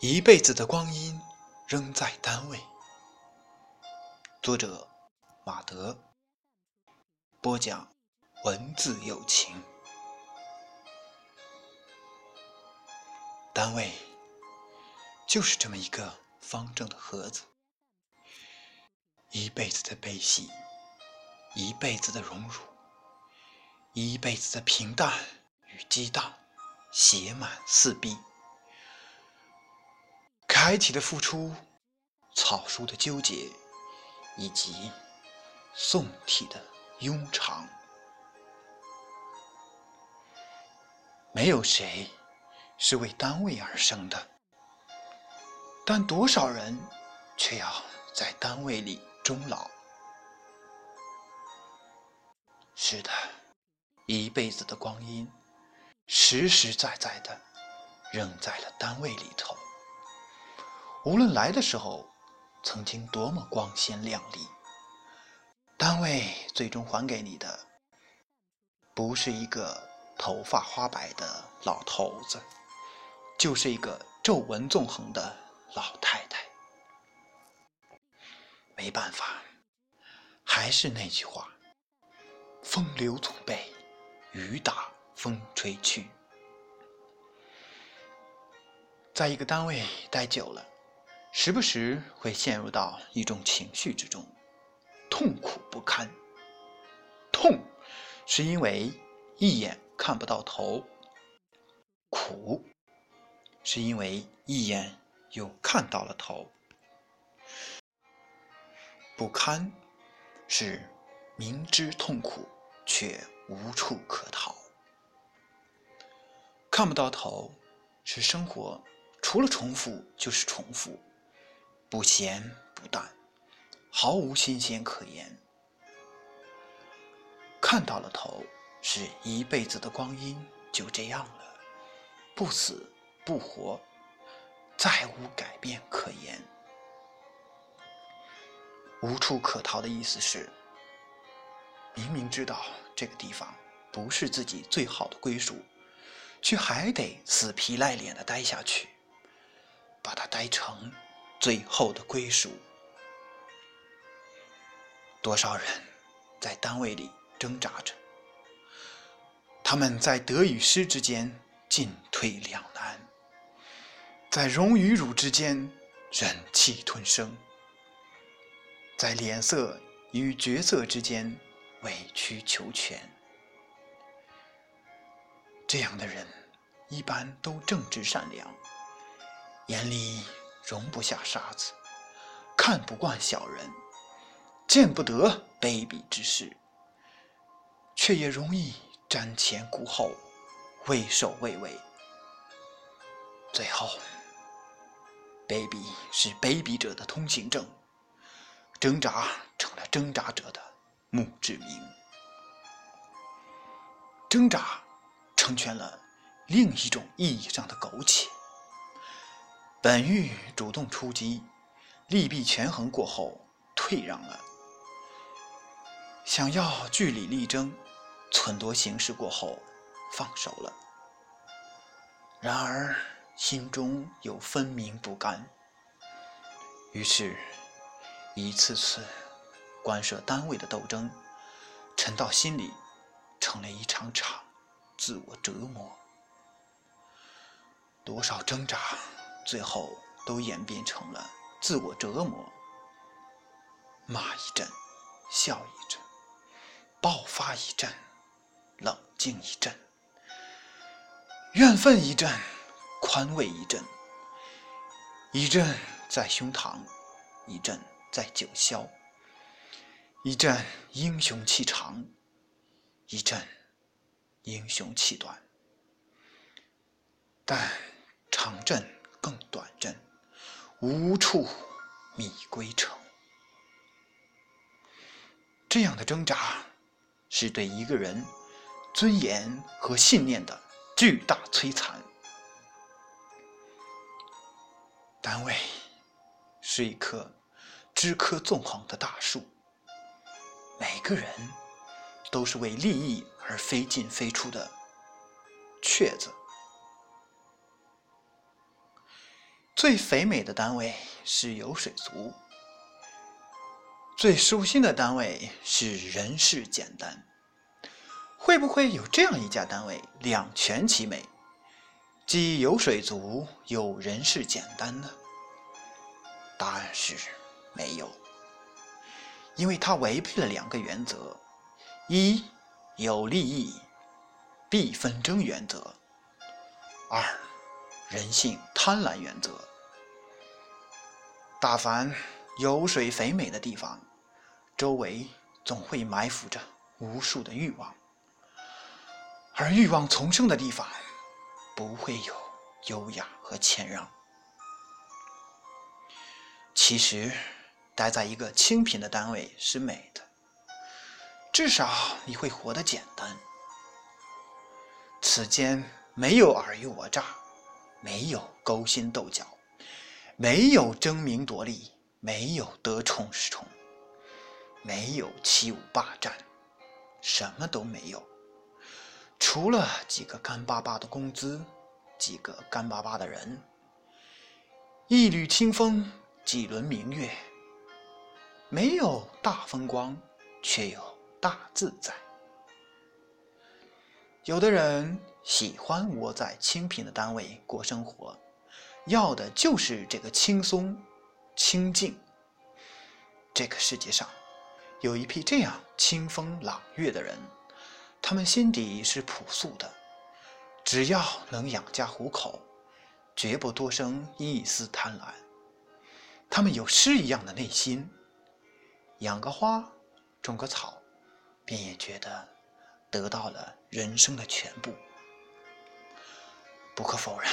一辈子的光阴仍在单位。作者：马德。播讲：文字有情。单位就是这么一个方正的盒子，一辈子的悲喜，一辈子的荣辱，一辈子的平淡与激荡，写满四壁。开体的付出，草书的纠结，以及宋体的庸长，没有谁是为单位而生的，但多少人却要在单位里终老。是的，一辈子的光阴，实实在在的扔在了单位里头。无论来的时候曾经多么光鲜亮丽，单位最终还给你的，不是一个头发花白的老头子，就是一个皱纹纵横的老太太。没办法，还是那句话：风流总被雨打风吹去。在一个单位待久了。时不时会陷入到一种情绪之中，痛苦不堪。痛，是因为一眼看不到头；苦，是因为一眼又看到了头；不堪，是明知痛苦却无处可逃；看不到头，是生活除了重复就是重复。不咸不淡，毫无新鲜可言。看到了头，是一辈子的光阴就这样了，不死不活，再无改变可言。无处可逃的意思是，明明知道这个地方不是自己最好的归属，却还得死皮赖脸的待下去，把它待成。最后的归属，多少人在单位里挣扎着，他们在得与失之间进退两难，在荣与辱之间忍气吞声，在脸色与角色之间委曲求全。这样的人一般都正直善良，眼里。容不下沙子，看不惯小人，见不得卑鄙之事，却也容易瞻前顾后，畏首畏尾。最后，卑鄙是卑鄙者的通行证，挣扎成了挣扎者的墓志铭。挣扎成全了另一种意义上的苟且。本欲主动出击，利弊权衡过后退让了；想要据理力争，忖度形势过后放手了。然而心中有分明不甘，于是，一次次关涉单位的斗争，沉到心里，成了一场场自我折磨。多少挣扎！最后都演变成了自我折磨，骂一阵，笑一阵，爆发一阵，冷静一阵，怨愤一阵，宽慰一阵，一阵在胸膛，一阵在九霄，一阵英雄气长，一阵英雄气短，但长阵。更短阵，无处觅归程。这样的挣扎，是对一个人尊严和信念的巨大摧残。单位是一棵枝柯纵横的大树，每个人都是为利益而飞进飞出的雀子。最肥美的单位是有水族，最舒心的单位是人事简单。会不会有这样一家单位两全其美，既有水族又人事简单呢？答案是没有，因为它违背了两个原则：一有利益。必纷争原则；二人性贪婪原则。大凡油水肥美的地方，周围总会埋伏着无数的欲望。而欲望丛生的地方，不会有优雅和谦让。其实，待在一个清贫的单位是美的，至少你会活得简单。此间没有尔虞我诈，没有勾心斗角，没有争名夺利，没有得宠失宠，没有欺侮霸占，什么都没有。除了几个干巴巴的工资，几个干巴巴的人，一缕清风，几轮明月，没有大风光，却有大自在。有的人喜欢窝在清贫的单位过生活，要的就是这个轻松、清静。这个世界上，有一批这样清风朗月的人。他们心底是朴素的，只要能养家糊口，绝不多生一丝贪婪。他们有诗一样的内心，养个花，种个草，便也觉得得到了人生的全部。不可否认，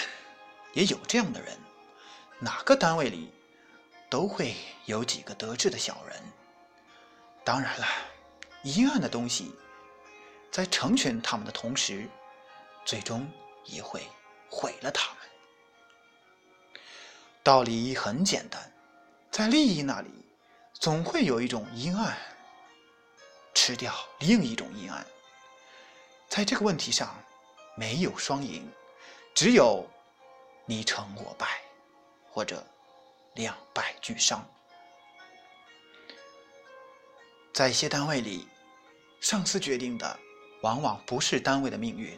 也有这样的人，哪个单位里都会有几个得志的小人。当然了，阴暗的东西。在成全他们的同时，最终也会毁了他们。道理很简单，在利益那里，总会有一种阴暗吃掉另一种阴暗。在这个问题上，没有双赢，只有你成我败，或者两败俱伤。在一些单位里，上司决定的。往往不是单位的命运，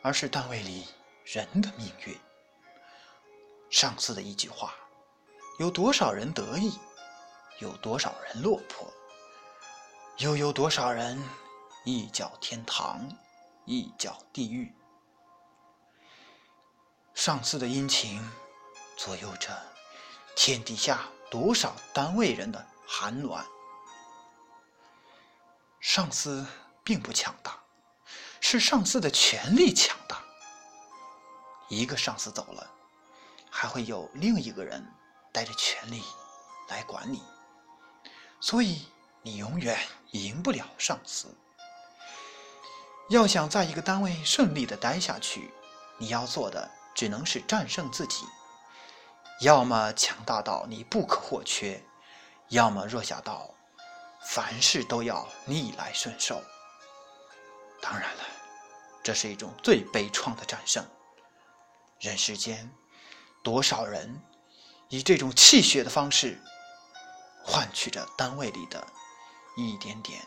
而是单位里人的命运。上司的一句话，有多少人得意，有多少人落魄，又有多少人一脚天堂，一脚地狱。上司的殷勤，左右着天底下多少单位人的寒暖。上司。并不强大，是上司的权力强大。一个上司走了，还会有另一个人带着权力来管你，所以你永远赢不了上司。要想在一个单位顺利的待下去，你要做的只能是战胜自己，要么强大到你不可或缺，要么弱小到凡事都要逆来顺受。当然了，这是一种最悲怆的战胜。人世间，多少人以这种泣血的方式，换取着单位里的一点点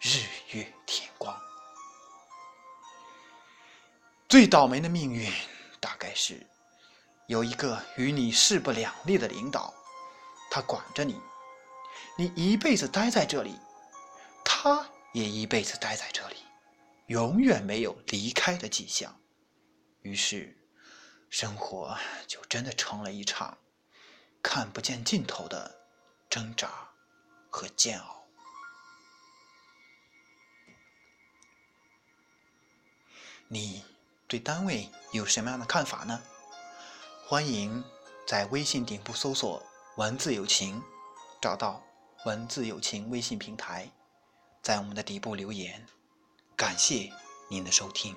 日月天光。最倒霉的命运，大概是有一个与你势不两立的领导，他管着你，你一辈子待在这里，他也一辈子待在这里。永远没有离开的迹象，于是，生活就真的成了一场看不见尽头的挣扎和煎熬。你对单位有什么样的看法呢？欢迎在微信顶部搜索“文字友情”，找到“文字友情”微信平台，在我们的底部留言。感谢您的收听。